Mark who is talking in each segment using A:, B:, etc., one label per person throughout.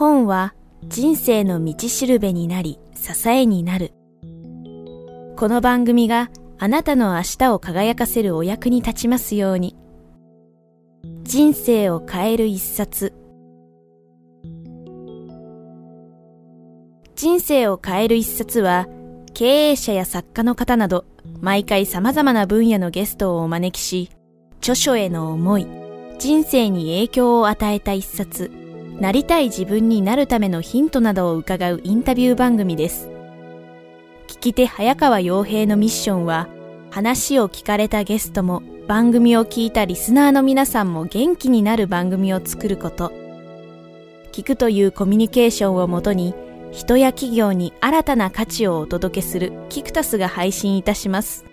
A: 本は人生の道しるべになり支えになる。この番組があなたの明日を輝かせるお役に立ちますように。人生を変える一冊。人生を変える一冊は、経営者や作家の方など、毎回様々な分野のゲストをお招きし、著書への思い、人生に影響を与えた一冊、なりたい自分になるためのヒントなどを伺うインタビュー番組です。聞き手早川洋平のミッションは、話を聞かれたゲストも番組を聞いたリスナーの皆さんも元気になる番組を作ること。聞くというコミュニケーションをもとに、人や企業に新たな価値をお届けするキクタスが配信いたします。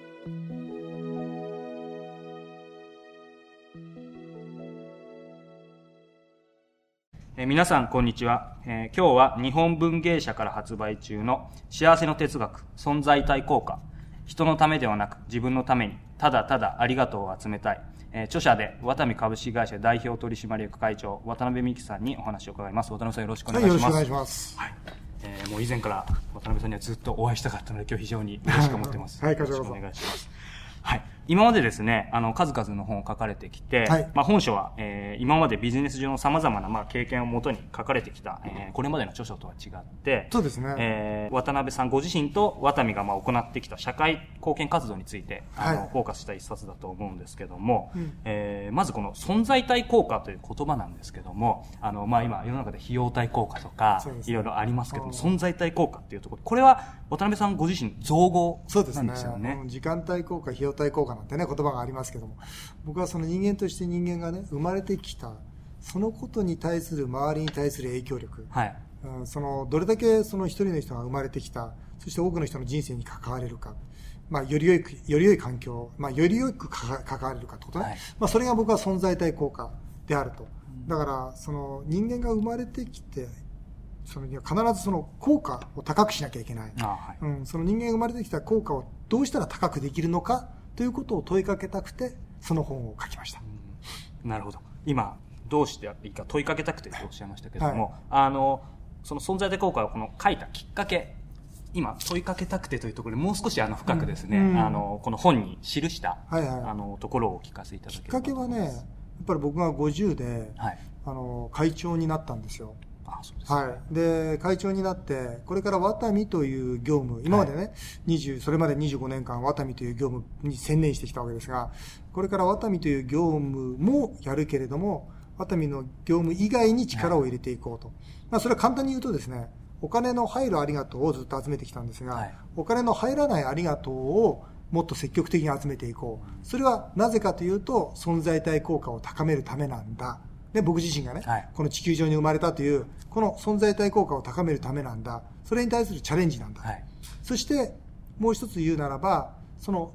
B: え皆さんこんにちは、えー、今日は日本文芸社から発売中の幸せの哲学存在体効果。人のためではなく自分のためにただただありがとうを集めたい、えー、著者でワタミ株式会社代表取締役会長渡辺美樹さんにお話を伺います。渡辺さんよろしくお願いします、はい、よろしくお願いします、はい。えー、もう以前から渡辺さんにはずっとお会いしたかったので今日非常に嬉しく思ってます、
C: はい、よろ
B: しくお願いしますはい今までですね、あの、数々の本を書かれてきて、はい、まあ本書は、えー、今までビジネス上の様々な、まあ経験をもとに書かれてきた、えー、これまでの著書とは違って、
C: そうですね。
B: えー、渡辺さんご自身と渡美がまあ行ってきた社会貢献活動について、あの、はい、フォーカスした一冊だと思うんですけども、うん、えー、まずこの存在体効果という言葉なんですけども、あの、まあ今世の中で費用対効果とか、いろいろありますけども、存在体効果っていうところ、これは渡辺さんご自身造語なんですよね。そうですね。
C: 時間対効果、費用対効果なんてね、言葉がありますけども。僕はその人間として人間がね生まれてきたそのことに対する周りに対する影響力、はい。うん、そのどれだけその一人の人が生まれてきたそして多くの人の人生に関われるか、まあ、より良いより良い環境、まあ、より良く関われるかってことね、はい、まあ、それが僕は存在体効果であると。だからその人間が生まれてきてその必ずその効果を高くしなきゃいけない、はい、うん、その人間が生まれてきた効果をどうしたら高くできるのかということを問いかけたくてその本を書きました、
B: なるほど。今どうしていいか問いかけたくてとおっしゃいましたけども、はい、あのその存在的効果をこの書いたきっかけ今問いかけたくてというところでもう少しあの深くですね、うん。うん、あのこの本に記した、はいはい、あのところをお聞かせいただけ
C: きっかけはねやっぱり僕が50で、はい、あの会長になったんですよはい、で会長になってこれからワタミという業務今までね、はい、それまで25年間ワタミという業務に専念してきたわけですがこれからワタミという業務もやるけれどもワタミの業務以外に力を入れていこうと、はい、まあ、それは簡単に言うとですねお金の入るありがとうをずっと集めてきたんですが、はい、お金の入らないありがとうをもっと積極的に集めていこう。それはなぜかというと存在体効果を高めるためなんだで僕自身がね、はい、この地球上に生まれたというこの存在体効果を高めるためなんだ。それに対するチャレンジなんだ、はい、そしてもう一つ言うならばその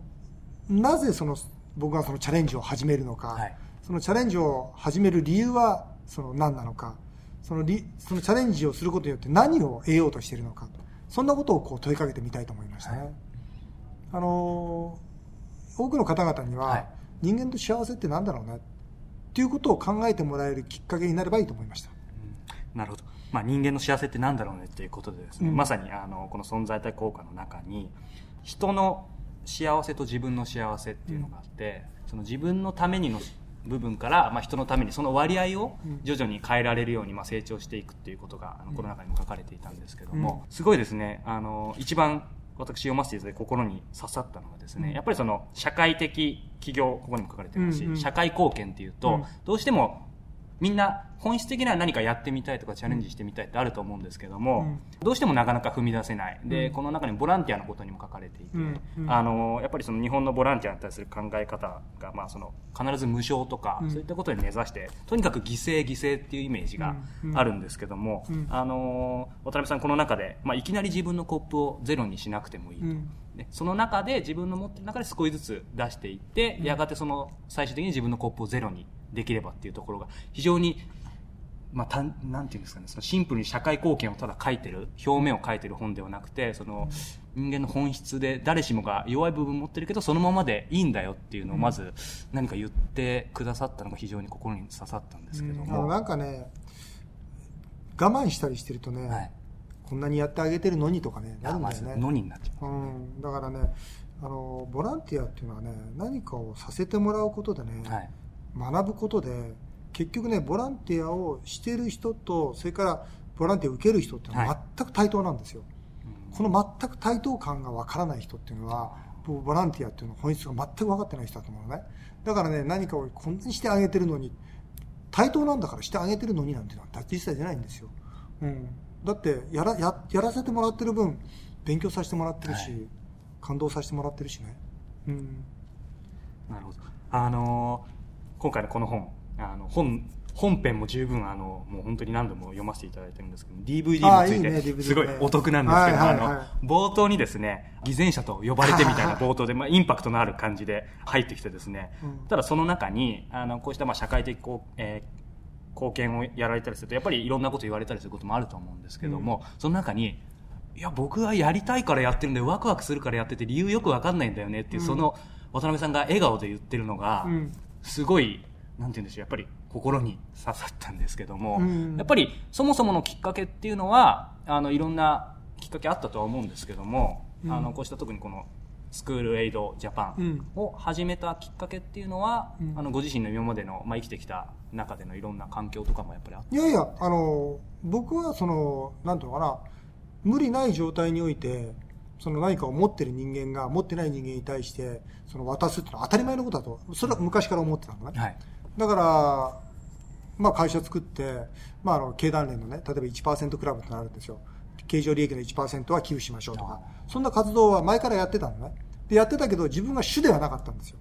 C: なぜその僕がそのチャレンジを始めるのか、はい、そのチャレンジを始める理由はその何なのか。そのリそのチャレンジをすることによって何を得ようとしているのか。そんなことをこう問いかけてみたいと思いましたね。あの多くの方々には、人間と幸せって何だろうねっていうことを考えてもらえるきっかけになればいいと思いました。
B: うん、なるほど。まあ、人間の幸せって何だろうねっていうことでですね、うん、まさにあのこの存在体効果の中に人の幸せと自分の幸せっていうのがあって、うん、その自分のためにの部分から、まあ、人のためにその割合を徐々に変えられるように、まあ、成長していくっていうことがあのこの中にも書かれていたんですけども、すごいですね。あの一番私読ませていただいて心に刺さったのはですね、やっぱりその社会的企業、ここにも書かれてますし、社会貢献っていうと、どうしてもみんな本質的には何かやってみたいとかチャレンジしてみたいってあると思うんですけども、うん、どうしてもなかなか踏み出せない。で、うん、この中にボランティアのことにも書かれていて、うん、あの、やっぱりその日本のボランティアに対する考え方が、まあその、必ず無償とか、そういったことに目指して、とにかく犠牲犠牲っていうイメージがあるんですけども、あの、渡辺さんこの中で、まあいきなり自分のコップをゼロにしなくてもいいと。ね、その中で自分の持ってる中で少しずつ出していって、やがてその最終的に自分のコップをゼロにできればっていうところが非常にまあ、たなんていうんですかね、そのシンプルに社会貢献をただ書いてる、表面を書いてる本ではなくて、その、人間の本質で誰しもが弱い部分持ってるけどそのままでいいんだよっていうのをまず何か言ってくださったのが非常に心に刺さったんですけども、
C: うん、なんかね我慢したりしてるとね、はい、こんなにやってあげてるのにとかね
B: なるんだよね、のになっちゃう、う
C: ん、だからねあのボランティアっていうのはね何かをさせてもらうことでね、はい、学ぶことで結局ねボランティアをしてる人とそれからボランティアを受ける人って全く対等なんですよ、はいこの全く対等感がわからない人っていうのはボランティアっていうの本質が全く分かってない人だと思うのね。だからね何かをこんなにしてあげてるのに対等なんだからしてあげてるのになんていうのは実際出ないんですよ、うん、だってやらややらせてもらってる分勉強させてもらってるし、はい、感動させてもらってるしね、うん、
B: なるほど。あのー、今回のこの本あの本本編も十分あのもう本当に何度も読ませていただいてるんですけど DVD もついてすごいお得なんですけど、あの冒頭にですね偽善者と呼ばれてみたいな冒頭で、まあ、インパクトのある感じで入ってきてですね、ただその中にあのこうしたまあ社会的こう、えー貢献をやられたりするとやっぱりいろんなこと言われたりすることもあると思うんですけども、その中にいや僕はやりたいからやってるんでワクワクするからやってて理由よくわかんないんだよねっていう、その渡辺さんが笑顔で言ってるのが、すごいなんて言うんでしょうやっぱり心に刺さったんですけども、うん、やっぱりそもそものきっかけっていうのはあのいろんなきっかけあったとは思うんですけども、うん、あのこうした特にこのスクールエイドジャパンを始めたきっかけっていうのは、うん、あのご自身の今までの、まあ、生きてきた中でのいろんな環境とかもやっぱりあって
C: いやいやあの僕はそのなんていうのかな無理ない状態においてその何かを持ってる人間が持ってない人間に対してその渡すっていうのは当たり前のことだとそれは昔から思ってたのね、はい。だから、まあ、会社作って、まあ、あの経団連のね例えば1%クラブってなるんですよ。経常利益の1%は寄付しましょうとか。そんな活動は前からやってたのね。でやってたけど自分が主ではなかったんですよ。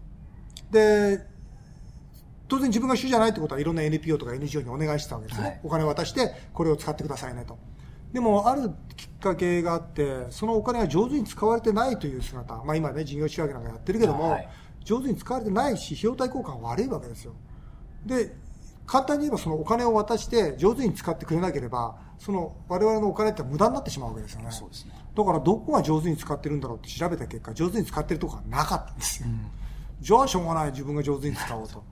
C: で当然自分が主じゃないってことはいろんな NPO とか NGO にお願いしてたわけですね、はい、お金を渡してこれを使ってくださいねとでもあるきっかけがあってそのお金が上手に使われてないという姿、まあ、今ね事業仕分けなんかやってるけども、はい、上手に使われてないし費用対効果が悪いわけですよ。で簡単に言えばそのお金を渡して上手に使ってくれなければその我々のお金って無駄になってしまうわけですよね、ね、だからどこが上手に使ってるんだろうって調べた結果上手に使ってるところがなかったんですよ、うん、じゃあしょうがない自分が上手に使おうと。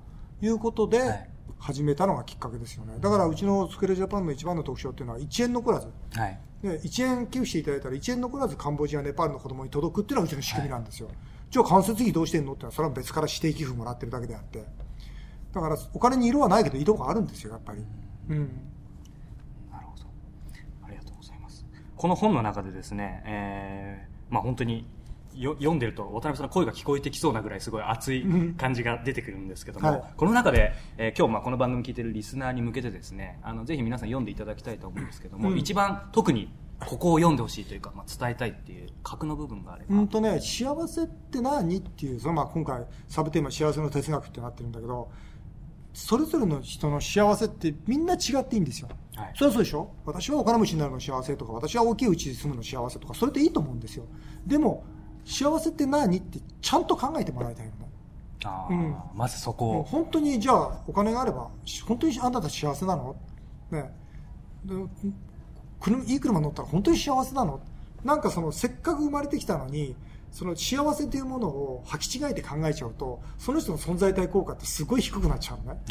C: いうことで始めたのがきっかけですよね。だからうちのスクレジャパンの一番の特徴っていうのは1円残らず、はい、で1円寄付していただいたら1円残らずカンボジアネパールの子供に届くっていうのがうちの仕組みなんですよ、はい、じゃあ間接費どうしてんのってのはそれは別から指定寄付もらってるだけであって。だからお金に色はないけど色があるんですよやっぱり、うん、
B: なるほど。ありがとうございます。この本の中でですね、えー、まあ本当によ読んでると渡辺さんの声が聞こえてきそうなぐらいすごい熱い感じが出てくるんですけども、はい、この中で、えー、今日まあこの番組聞いてるリスナーに向けてですねあのぜひ皆さん読んでいただきたいと思うんですけども、うん、一番特にここを読んでほしいというか、まあ、伝えたいっていう核の部分があれば。
C: うんとね、幸せって何っていう、そのまあ今回サブテーマ幸せの哲学ってなってるんだけど、それぞれの人の幸せってみんな違っていいんですよ。はい、それはそうでしょ？私はお金持ちになるの幸せとか、私は大きい家に住むの幸せとか、それでいいと思うんですよ。でも、幸せって何？ってちゃんと考えてもらいたいの。ね。
B: あうん、まずそこ。
C: を。本当にじゃあお金があれば、本当にあなた幸せなの？ね。いい車乗ったら本当に幸せなの？なんかそのせっかく生まれてきたのに、その幸せというものを履き違えて考えちゃうとその人の存在体効果ってすごい低くなっちゃうのね、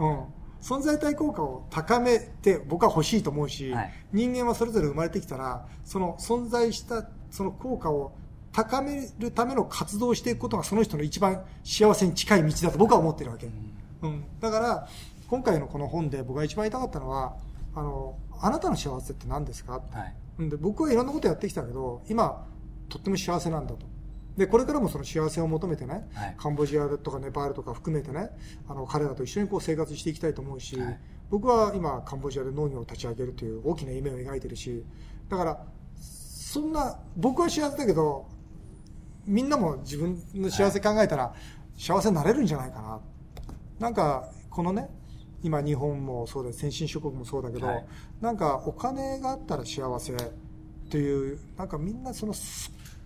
C: うん、存在体効果を高めて僕は欲しいと思うし、はい、人間はそれぞれ生まれてきたらその存在したその効果を高めるための活動をしていくことがその人の一番幸せに近い道だと僕は思ってるわけ、うん、だから今回のこの本で僕が一番言いたかったのはあのあなたの幸せって何ですか、はい、で僕はいろんなことやってきたけど今とっても幸せなんだと。でこれからもその幸せを求めてね、はい、カンボジアとかネパールとか含めてねあの彼らと一緒にこう生活していきたいと思うし、はい、僕は今カンボジアで農業を立ち上げるという大きな夢を描いてるしだからそんな僕は幸せだけどみんなも自分の幸せ考えたら幸せになれるんじゃないかな。なんかこのね今日本もそうです先進諸国もそうだけど、はい、なんかお金があったら幸せというなんかみんなその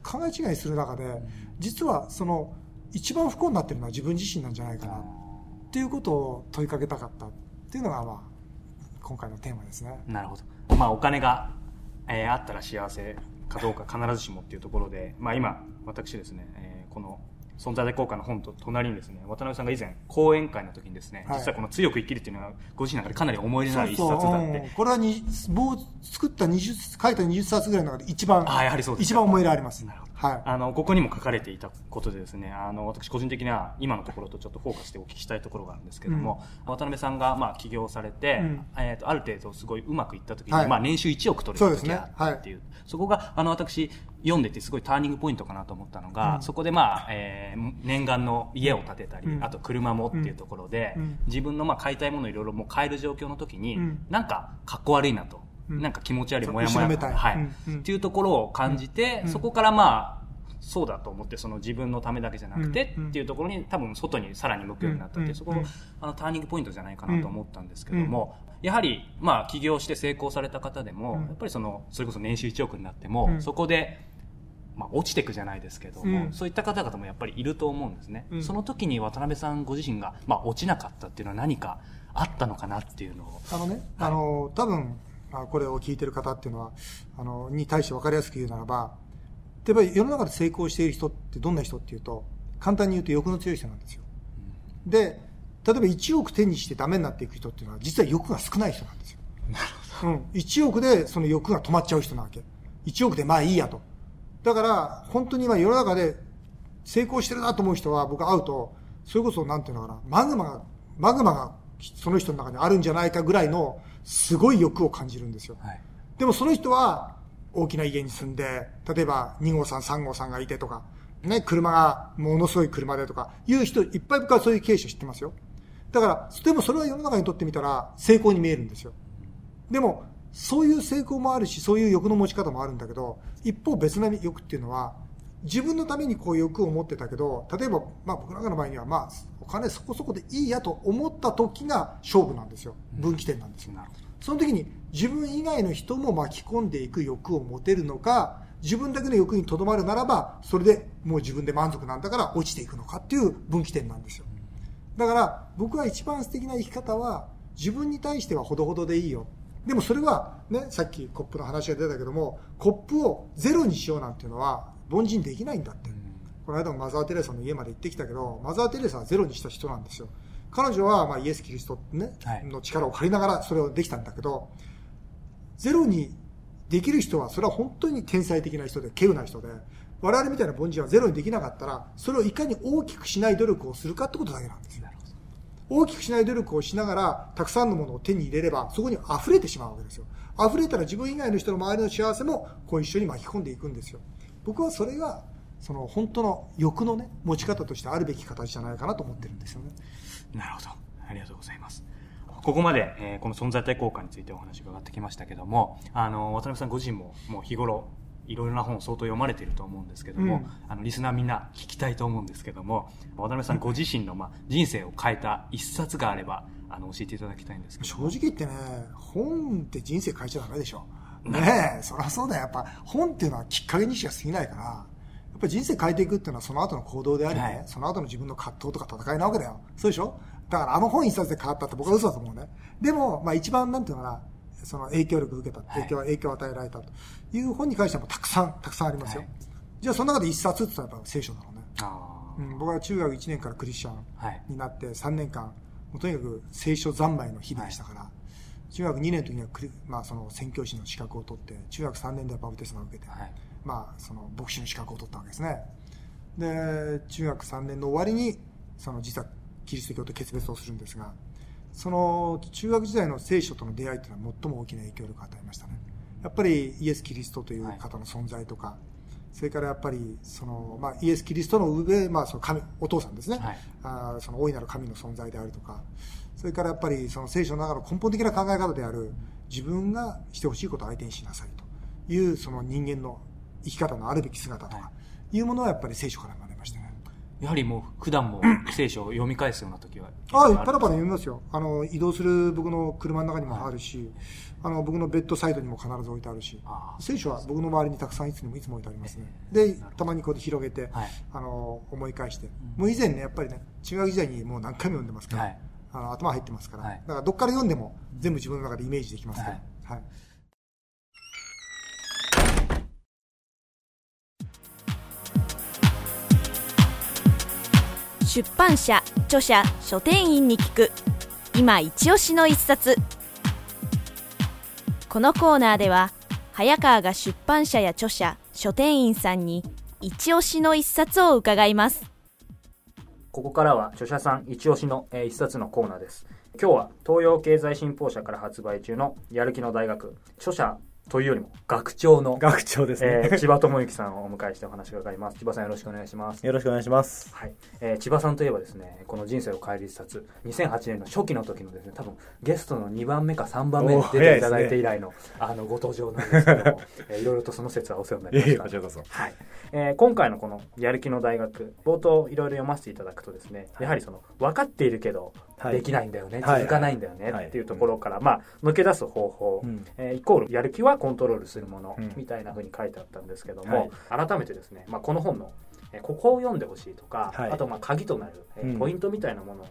C: 考え違いする中で実はその一番不幸になってるのは自分自身なんじゃないかなっていうことを問いかけたかったっていうのが、まあ、今回のテーマですね。
B: なるほど、まあ、お金が、えー、あったら幸せかどうか必ずしもっていうところで、まあ今、私ですね、えー、この存在で効果の本と隣にですね、渡辺さんが以前、講演会の時にですね、はい、実はこの強く生きるっていうのは、ご自身の中でかなり思い入れのある一冊だって。そうそう。
C: これはに、棒作った20、書いた20冊ぐらいの中で一番、あやはりそうです一番思い入れあります。なるほど。
B: はい。あの、ここにも書かれていたことでですね、あの、私個人的には今のところとちょっとフォーカスしてお聞きしたいところがあるんですけども、うん、渡辺さんが、まあ、起業されて、うん、えっ、ー、と、ある程度すごいうまくいった時に、はい、まあ、年収1億取れる時があっていう、そこが、あの、私、読んでてすごいターニングポイントかなと思ったのが、うん、そこでまあ、えー、念願の家を建てたり、うん、あと車もっていうところで、うん、自分のまあ買いたいものをいろいろもう買える状況の時に、うん、なんかかっこ悪いなと。なんか気持ち悪いもやもや、はい、っていうところを感じて、そこからまあ、そうだと思ってその自分のためだけじゃなくてっていうところに多分外にさらに向くようになったってそこあのターニングポイントじゃないかなと思ったんですけどもやはりまあ起業して成功された方でもやっぱりそのそれこそ年収1億になってもそこでまあ、落ちていくじゃないですけども、うん、そういった方々もやっぱりいると思うんですね、うん、その時に渡辺さんご自身が、まあ、落ちなかったっていうのは何かあったのかなっていうのを。
C: あのね、はい、あの多分これを聞いてる方っていうのはあのに対して分かりやすく言うならば例えば世の中で成功している人ってどんな人っていうと簡単に言うと欲の強い人なんですよ、うん、で例えば1億手にしてダメになっていく人っていうのは実は欲が少ない人なんですよ。なるほど、うん、1億でその欲が止まっちゃう人なわけ。1億でまあいいやとだから、本当に今世の中で成功してるなと思う人は僕会うと、それこそなんていうのかな、マグマが、マグマがその人の中にあるんじゃないかぐらいのすごい欲を感じるんですよ。はい、でもその人は大きな家に住んで、例えば2号さん3号さんがいてとか、ね、車がものすごい車でとか、いう人いっぱい僕はそういう経営者知ってますよ。だから、でもそれは世の中にとってみたら成功に見えるんですよ。でも、そういう成功もあるし、そういう欲の持ち方もあるんだけど、一方別な欲っていうのは、自分のためにこういう欲を持ってたけど、例えば、まあ僕なんかの場合には、まあ、お金そこそこでいいやと思った時が勝負なんですよ。分岐点なんですよ。その時に自分以外の人も巻き込んでいく欲を持てるのか、自分だけの欲にとどまるならば、それでもう自分で満足なんだから落ちていくのかっていう分岐点なんですよ。だから僕は一番素敵な生き方は、自分に対してはほどほどでいいよ。でもそれは、ね、さっきコップの話が出たけども、コップをゼロにしようなんていうのは、凡人できないんだって。この間もマザー・テレサの家まで行ってきたけど、マザー・テレサはゼロにした人なんですよ。彼女は、まあ、イエス・キリスト、ね、はい、の力を借りながらそれをできたんだけど、ゼロにできる人は、それは本当に天才的な人で、稀有な人で、我々みたいな凡人はゼロにできなかったら、それをいかに大きくしない努力をするかってことだけなんですよ。大きくしない努力をしながら、たくさんのものを手に入れれば、そこに溢れてしまうわけですよ。溢れたら自分以外の人の周りの幸せも、こう一緒に巻き込んでいくんですよ。僕はそれが、その本当の欲のね、持ち方としてあるべき形じゃないかなと思ってるんですよね。
B: なるほど。ありがとうございます。ここまで、えー、この存在体効果についてお話伺ってきましたけども、あの、渡辺さんご自身も、もう日頃、いろいろな本を相当読まれていると思うんですけども、うん、あのリスナーみんな聞きたいと思うんですけども渡辺さんご自身の、まあ、人生を変えた一冊があればあの教えていただきたいんですけ
C: ど正直言ってね本って人生変えちゃダメでしょ。ねえそりゃそうだよ。やっぱ本っていうのはきっかけにしか過ぎないからやっぱり人生変えていくっていうのはその後の行動でありね、はい、その後の自分の葛藤とか戦いなわけだよ。そうでしょ？だからあの本一冊で変わったって僕は嘘だと思うね。でも、まあ、一番なんていうのかなその影響力を受けた、影響、影響を与えられたという本に関してはもたくさん、たくさんありますよ。はい、じゃあその中で一冊って言ったらやっぱ聖書だろうね。うん、僕は中学1年からクリスチャンになって3年間、もうとにかく聖書三昧の日々でしたから、はい、中学2年の時にはまあ、その宣教師の資格を取って、中学3年ではバプテスマを受けて、はい、まあ、その牧師の資格を取ったわけですね。で、中学3年の終わりに、その実はキリスト教と決別をするんですが、その中学時代の聖書との出会いというのは最も大きな影響力を与えましたね。やっぱりイエス・キリストという方の存在とか、はい、それからやっぱりその、まあ、イエス・キリストの上、まあ、その神お父さんですね、はい、あその大いなる神の存在であるとか。それからやっぱりその聖書の中の根本的な考え方である自分がしてほしいことを相手にしなさいというその人間の生き方のあるべき姿とかい。うものはやっぱり聖書から学びましたね。
B: やはりもう普段も 聖書を読み返すような時は
C: ああ、パラパラ読みますよ。あの、移動する僕の車の中にもあるし、はい、あの、僕のベッドサイドにも必ず置いてあるし、聖書は僕の周りにたくさんいつもいつも置いてありますね。で、たまにこう広げて、はい、あの、思い返して、もう以前ね、やっぱりね、中学時代にもう何回も読んでますから、はい、あの頭入ってますから、だからどっから読んでも全部自分の中でイメージできますから、はい
A: 出版社著者書店員に聞く。今一押しの一冊。このコーナーでは早川が出版社や著者書店員さんに一押しの一冊を伺います。
B: ここからは著者さん一押しの、えー、一冊のコーナーです。今日は東洋経済新報社から発売中のやる気の大学著者というよりも学長の
D: 学長ですね、
B: えー、千葉智之さんをお迎えしてお話が伺います。千葉さんよろしくお願いします。
D: よろしくお願いします。
B: はい、えー、千葉さんといえばですねこの人生を変える一冊2008年の初期の時のですね多分ゲストの2番目か3番目に出ていただいて以来の、ね、あのご登場なんですけども、えー、いろいろとその説はお世話になりました。こちらこそ。はい。えー、今回のこの「やる気の大学」冒頭いろいろ読ませていただくとですねやはりその分かっているけどできないんだよね、はい、続かないんだよね、はい、っていうところから、まあ、抜け出す方法、うん、えー、イコールやる気はコントロールするもの、みたいなふうに書いてあったんですけども、改めてですね、まあ、この本のここを読んでほしいとか、はい、あとまあ鍵となる、えー、ポイントみたいなものを、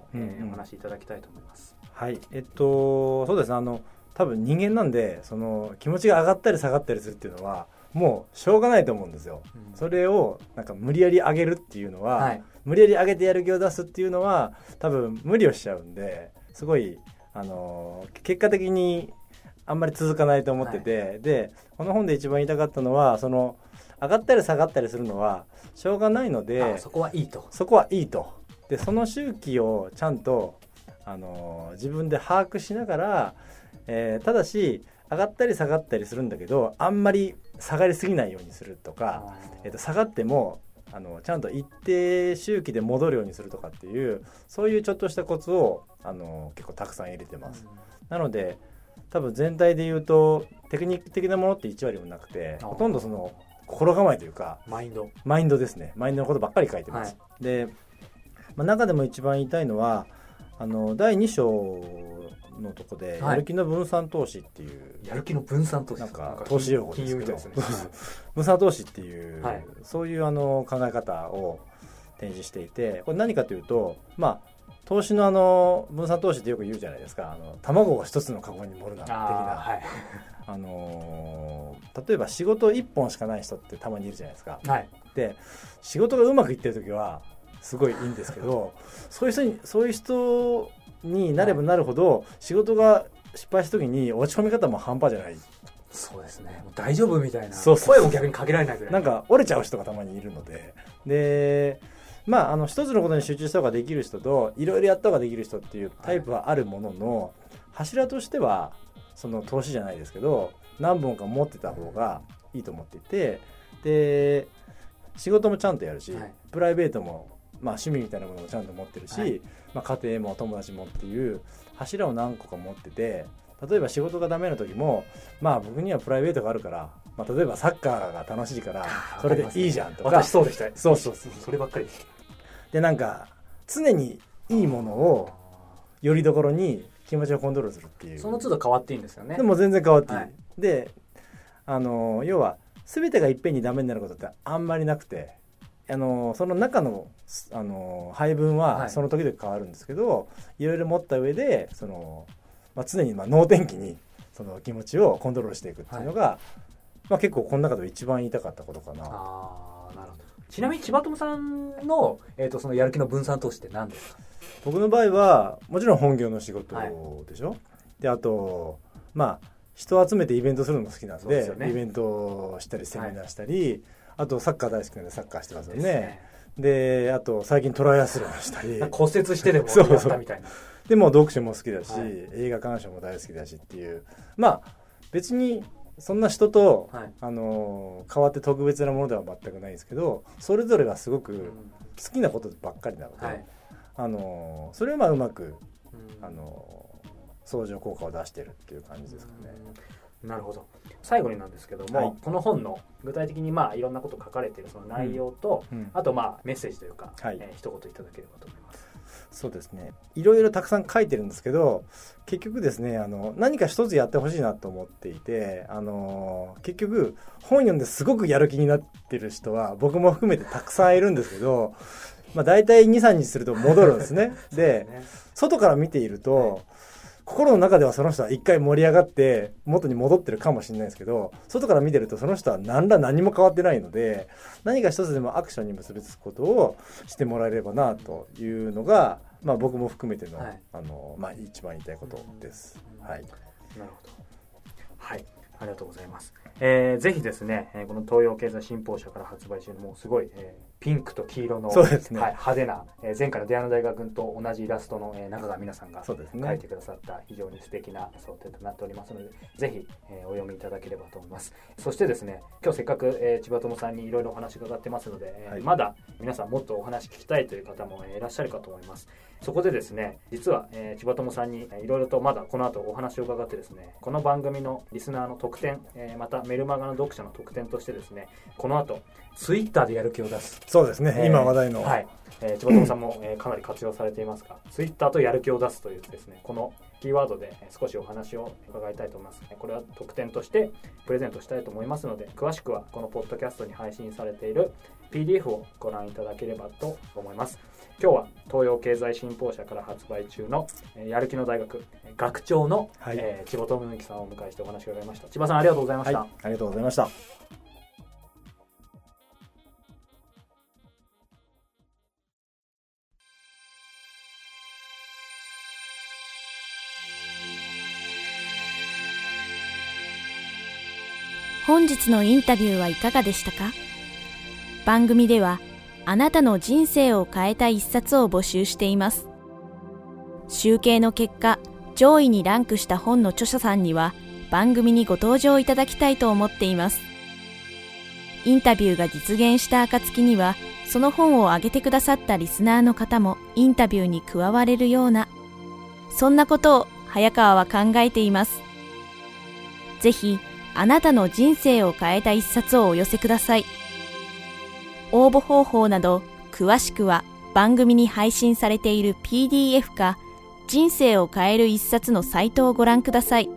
B: お話しいただきたいと思います。
D: はい。えっとそうですねあの多分人間なんでその気持ちが上がったり下がったりするっていうのはもうしょうがないと思うんですよ。うん、それをなんか無理やり上げるっていうのは、はい、無理やり上げてやる気を出すっていうのは多分無理をしちゃうんですごいあの結果的にあんまり続かないと思ってて、はい、でこの本で一番言いたかったのはその上がったり下がったりするのはしょうがないので
B: そこはいいと。
D: そこはいいと。でその周期をちゃんとあの自分で把握しながら、えー、ただし上がったり下がったりするんだけどあんまり下がりすぎないようにするとか、えー、と下がってもあのちゃんと一定周期で戻るようにするとかっていうそういうちょっとしたコツをあの結構たくさん入れてます。なので多分全体で言うとテクニック的なものって1割もなくてほとんどその心構えというか
B: マインド。
D: マインドですね。マインドのことばっかり書いてます。はい、で、まあ、中でも一番言いたいのはあの第2章のとこで、やる気の分散投資っていう、
B: やる気の分散投資。
D: なんか投資用語ですけど、ね、分散投資っていう、はい、そういうあの考え方を提示していてこれ何かというとまあ投資のあの分散投資ってよく言うじゃないですか。あの卵を一つのカゴに盛るな的な。あ、あのー、例えば仕事1本しかない人ってたまにいるじゃないですか、はい、で仕事がうまくいってる時はすごいいいんですけど そういう人にそういう人になればなるほど、仕事が失敗した時に落ち込み方も半端じゃない。
B: そうですね。大丈夫みたいな。そう。声も逆にかけられないぐらい。
D: なんか折れちゃう人がたまにいるので。でまああの一つのことに集中した方ができる人といろいろやった方ができる人っていうタイプはあるものの、柱としてはその投資じゃないですけど何本か持ってた方がいいと思っていてで仕事もちゃんとやるし、はい、プライベートもまあ、趣味みたいなものをちゃんと持ってるし、はい、まあ、家庭も友達もっていう柱を何個か持ってて例えば仕事がダメな時もまあ僕にはプライベートがあるから、まあ、例えばサッカーが楽しいからそれでいいじゃんとか、
B: 私そうでした。
D: そうそうそう。
B: そればっかり
D: でなんか常にいいものをよりどころに気持ちをコントロールするっていう。
B: その都度変わっていいんですよね。
D: でも全然変わっていい、はい、であの要は全てがいっぺんにダメになることってあんまりなくてあのその中のあの配分はその時々変わるんですけど、はい、いろいろ持った上でその、まあ、常にまあ能天気にその気持ちをコントロールしていくっていうのが、はい、まあ、結構この中で一番言いたかったことかな。
B: ちなみに千葉友さんの,、えーと、そのやる気の分散投資って何ですか？
D: 僕の場合はもちろん本業の仕事でしょ、はい、であとまあ人を集めてイベントするのも好きなんで、ね、イベントをしたりセミナーしたり、あとサッカー大好きなんでサッカーしてますよね。で、あと最近トライアスロンしたり。
B: 骨折してでも やったみたいな。
D: でも読書も好きだし、はい、映画鑑賞も大好きだしっていう。まあ、別にそんな人と、はい、あの変わって特別なものでは全くないんですけどそれぞれがすごく好きなことばっかりなので、はい、あのそれをまあうまく、あの相乗効果を出してるっていう感じですかね。
B: なるほど。最後になんですけども、はい、この本の具体的にまあいろんなこと書かれているその内容と、うん。うん、あとまあメッセージというか、はい。えー、一言いただければと思います。
D: そうですねいろいろたくさん書いてるんですけど結局ですねあの何か一つやってほしいなと思っていてあの結局本読んですごくやる気になってる人は僕も含めてたくさんいるんですけど、まあ、大体23日すると戻るん ですね。で、外から見ていると、心の中ではその人は一回盛り上がって元に戻ってるかもしれないですけど外から見てるとその人は何ら何も変わってないので何か一つでもアクションに結びつくことをしてもらえればなというのが、まあ、僕も含めてのはい、あのまあ、一番言いたいことです。はい、
B: なるほど。はいありがとうございます。えー、ぜひですね、えー、この東洋経済新報社から発売中のもうすごい、えー、ピンクと黄色の、
D: そうですね、
B: はい、派手な、えー、前回の出会いの大学君と同じイラストの、えー、中川皆さんが
D: そうです、
B: ね、描いてくださった非常に素敵な想定となっておりますので、ぜひ、えー、お読みいただければと思います。そしてですね、今日せっかく、えー、千葉友さんにいろいろお話伺ってますので、えー、はい、まだ皆さんもっとお話聞きたいという方も、えー、いらっしゃるかと思います。そこでですね、実は、えー、千葉友さんにいろいろとまだこの後お話を伺ってですね、この番組のリスナーの特典、えー、またメルマガの読者の特典としてですね、この後、ツイッターでやる気を出す。
D: そうですね、えー、今話題の。
B: はい。えー、千葉友さんも、えー、かなり活用されていますが、ツイッターとやる気を出すというですね、このキーワードで少しお話を伺いたいと思います。これは特典としてプレゼントしたいと思いますので、詳しくはこのポッドキャストに配信されている PDF をご覧いただければと思います。今日は東洋経済新報社から発売中の、えやる気の大学学長の、はい、えー、千葉智之さんをお迎えしてお話を伺いました千葉さんありがとうございました、はい、
D: ありがとうございました
A: 日のインタビューはいかがでしたか？番組ではあなたの人生を変えた一冊を募集しています。集計の結果、上位にランクした本の著者さんには番組にご登場いただきたいと思っています。インタビューが実現した暁には、その本を挙げてくださったリスナーの方もインタビューに加われるような、そんなことを早川は考えています。ぜひ、あなたの人生を変えた一冊をお寄せください。応募方法など詳しくは番組に配信されている PDF か人生を変える一冊のサイトをご覧ください。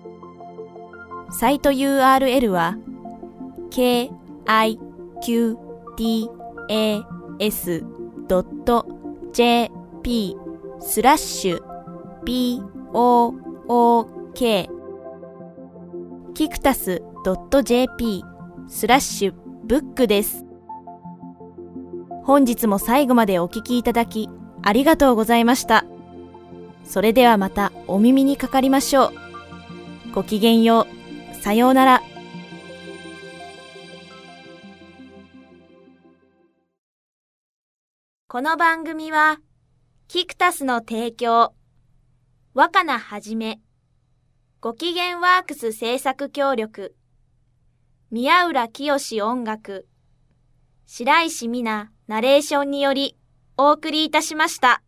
A: サイト URL は kiqtas.jp スラッシュ book キクタス .jp スラッシュブックです。本日も最後までお聞きいただき、ありがとうございました。それではまたお耳にかかりましょう。ごきげんよう。さようなら。この番組は、キクタスの提供、若菜はじめ、ご機嫌ワークス制作協力、宮浦清音楽、白石美奈ナレーションによりお送りいたしました。